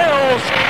Mills.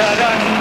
Ceará.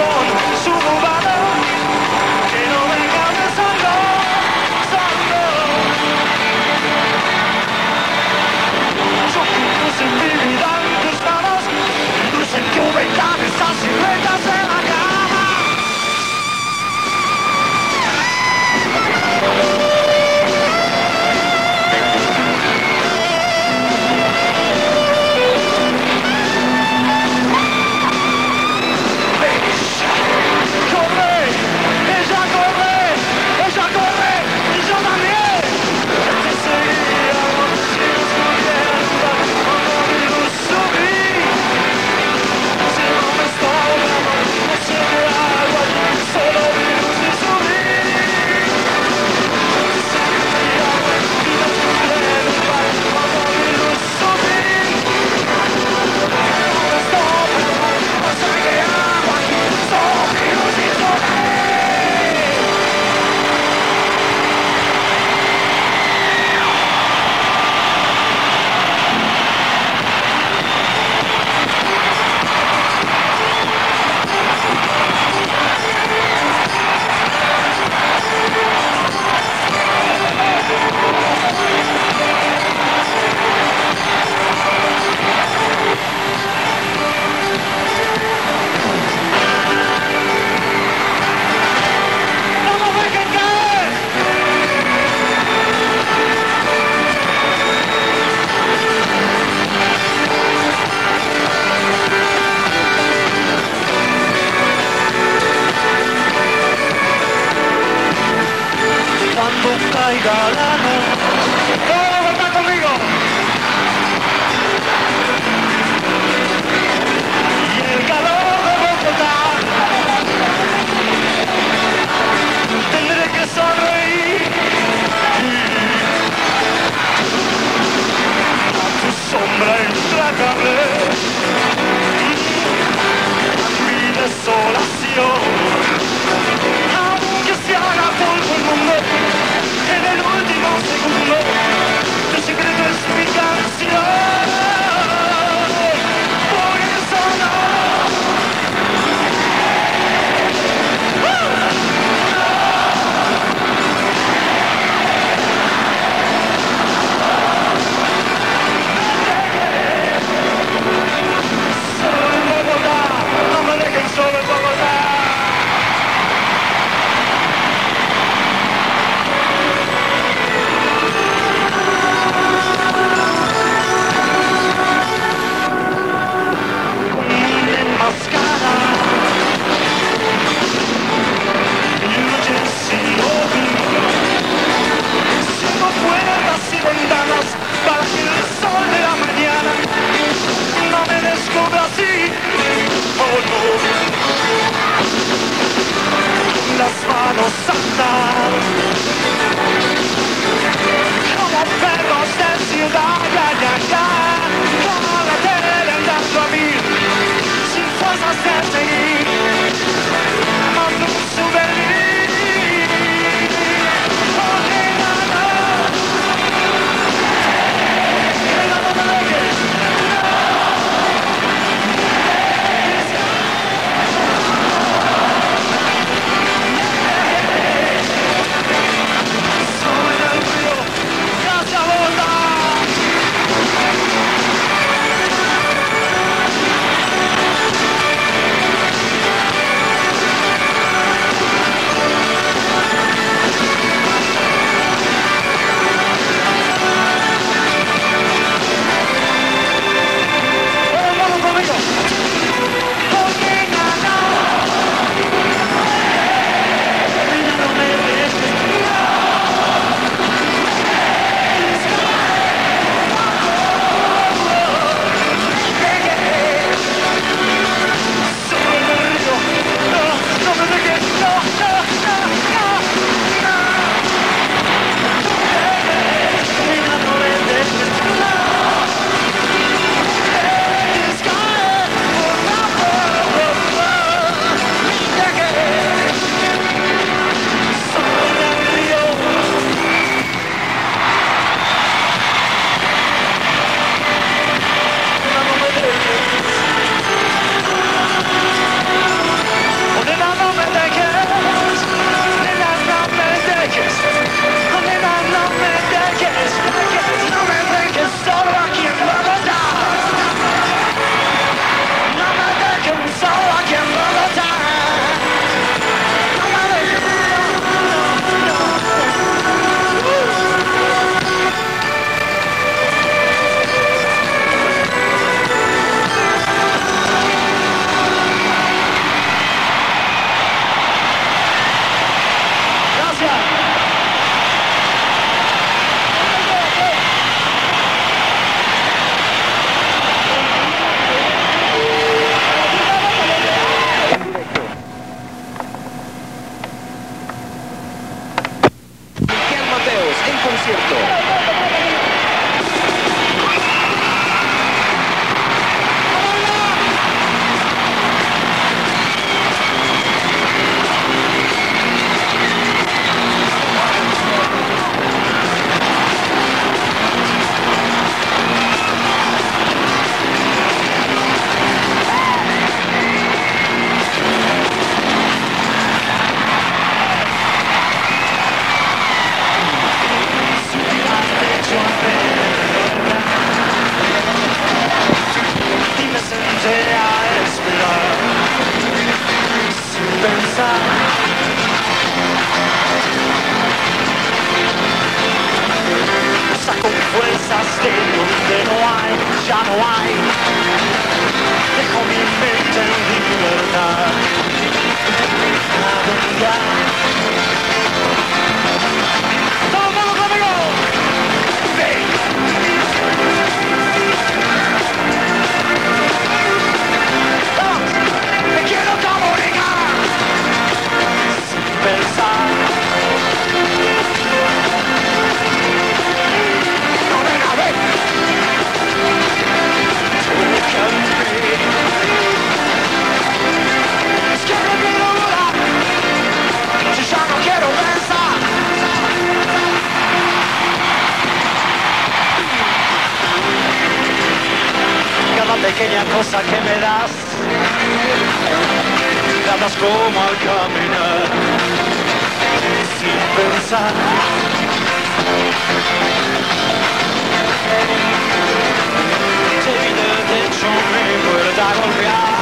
on. días, dadas como al caminar, sin pensar. Te vi del techo, me vuelve a golpear.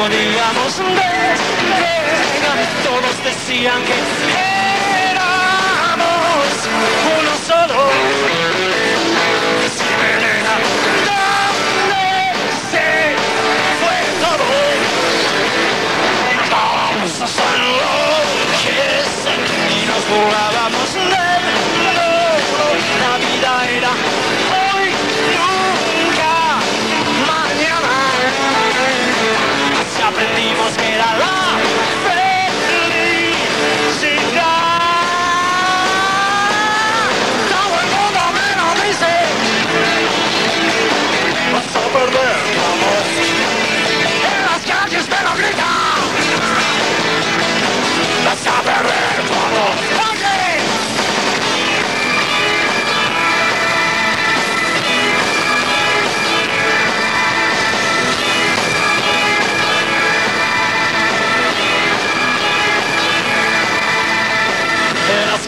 podíamos despegar. Todos decían que éramos uno solo. Elena, ¿dónde se fue todo? Vamos a San Roque y nos jugaba.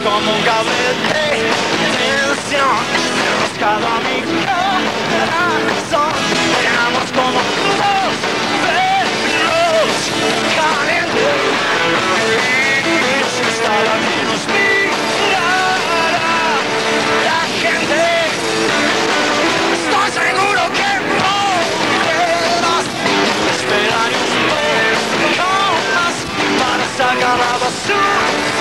como un gavete Tensión, buscado mi corazón Éramos como the sun.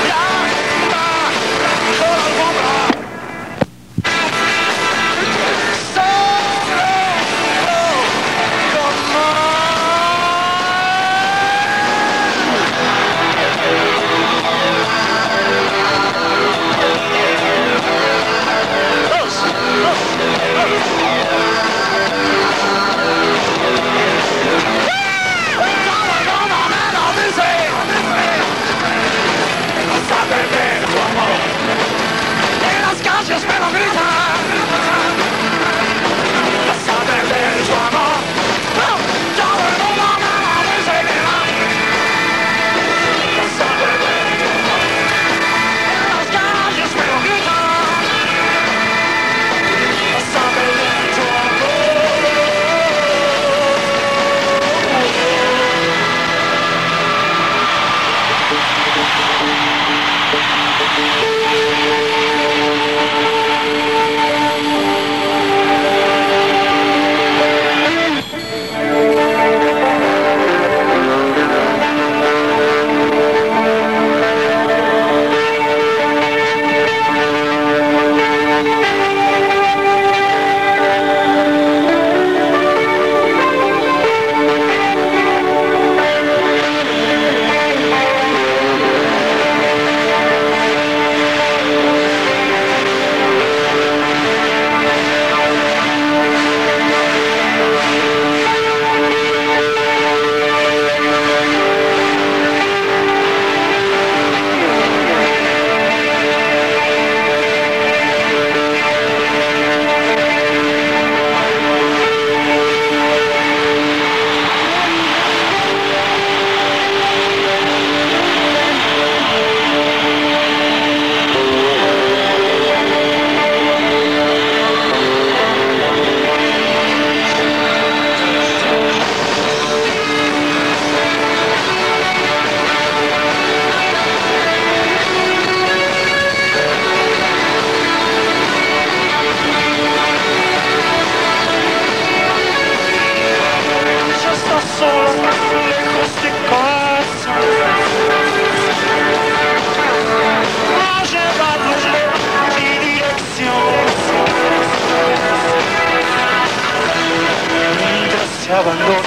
abandonas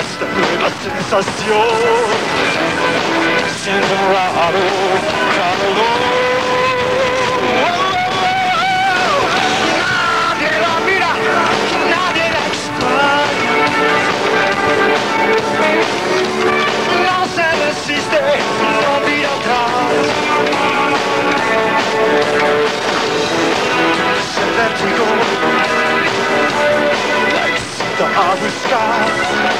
esta nueva sensación siento raro, la mira, nadie la the harvest skies.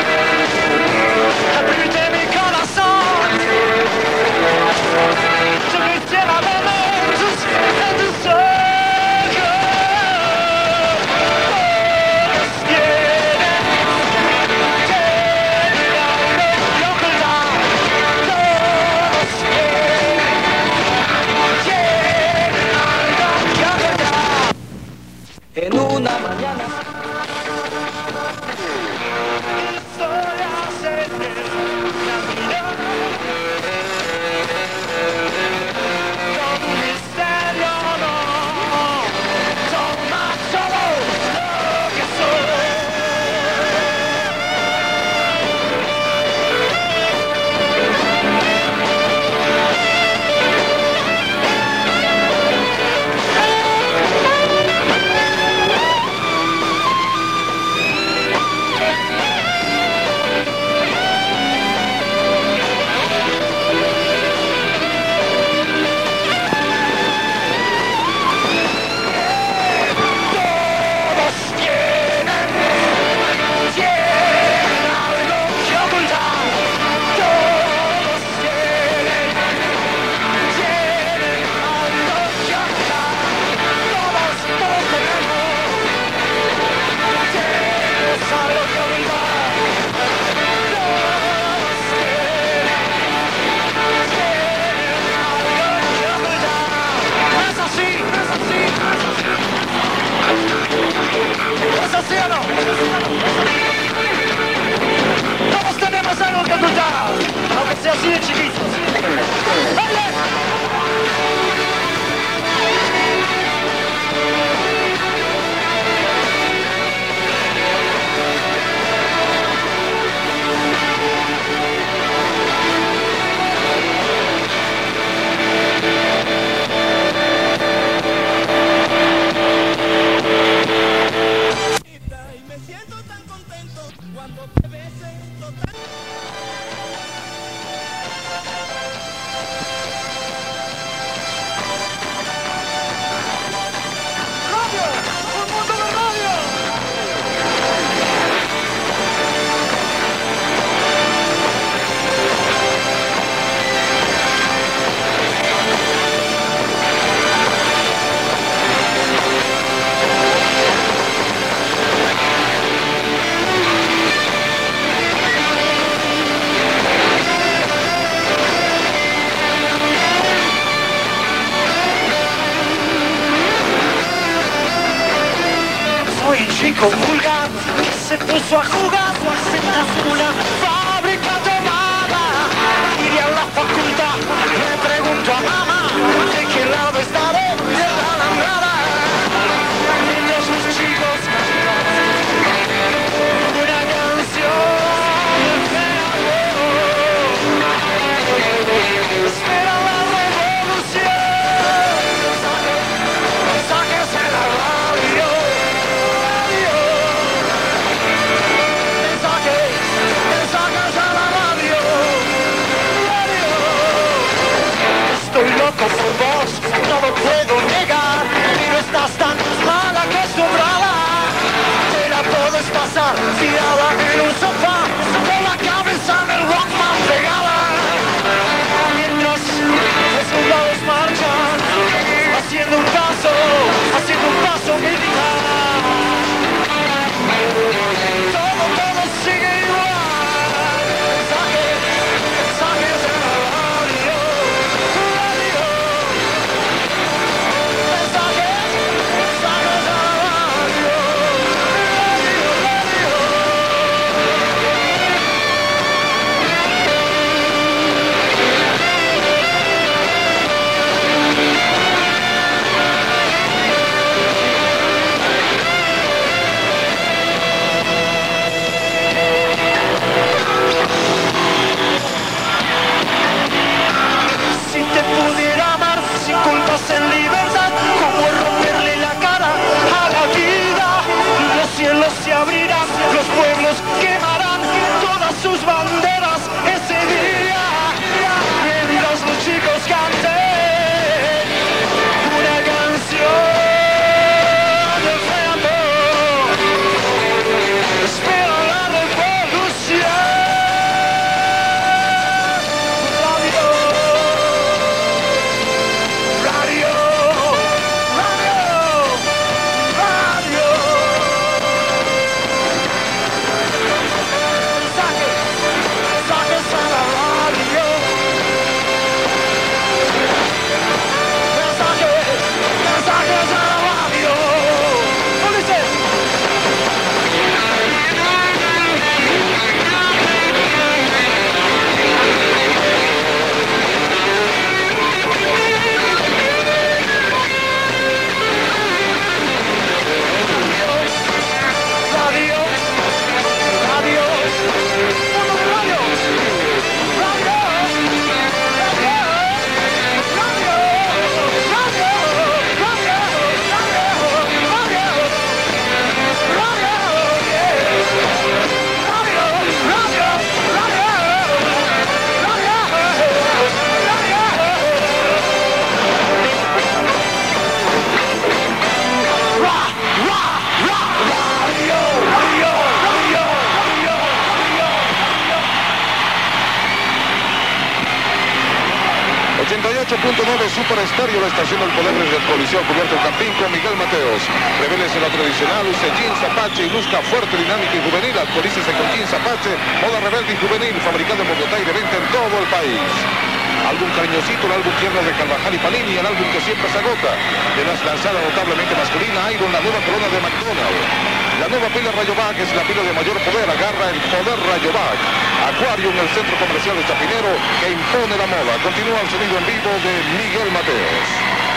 Marcelo Chapinero que impone la moda. Continúa el sonido en vivo de Miguel Mateos.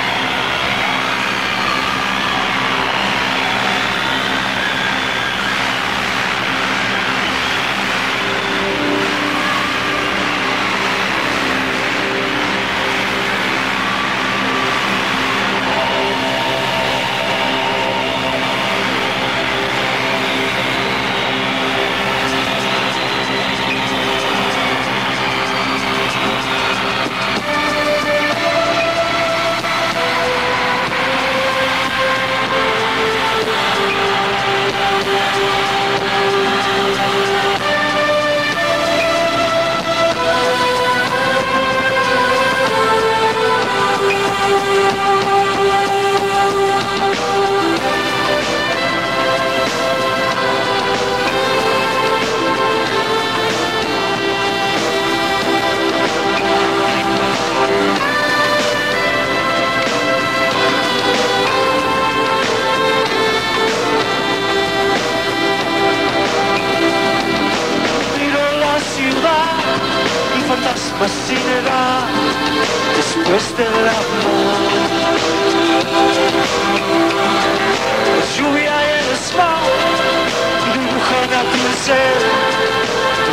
tu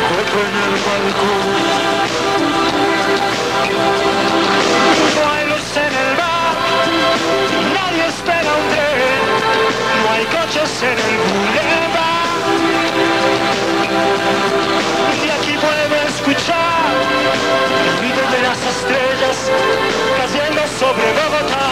cuerpo en el balcón. No hay luz en el bar, nadie espera un tren, no hay coches en el boulevard. Y aquí puedo escuchar el ruido de las estrellas cayendo sobre Bogotá.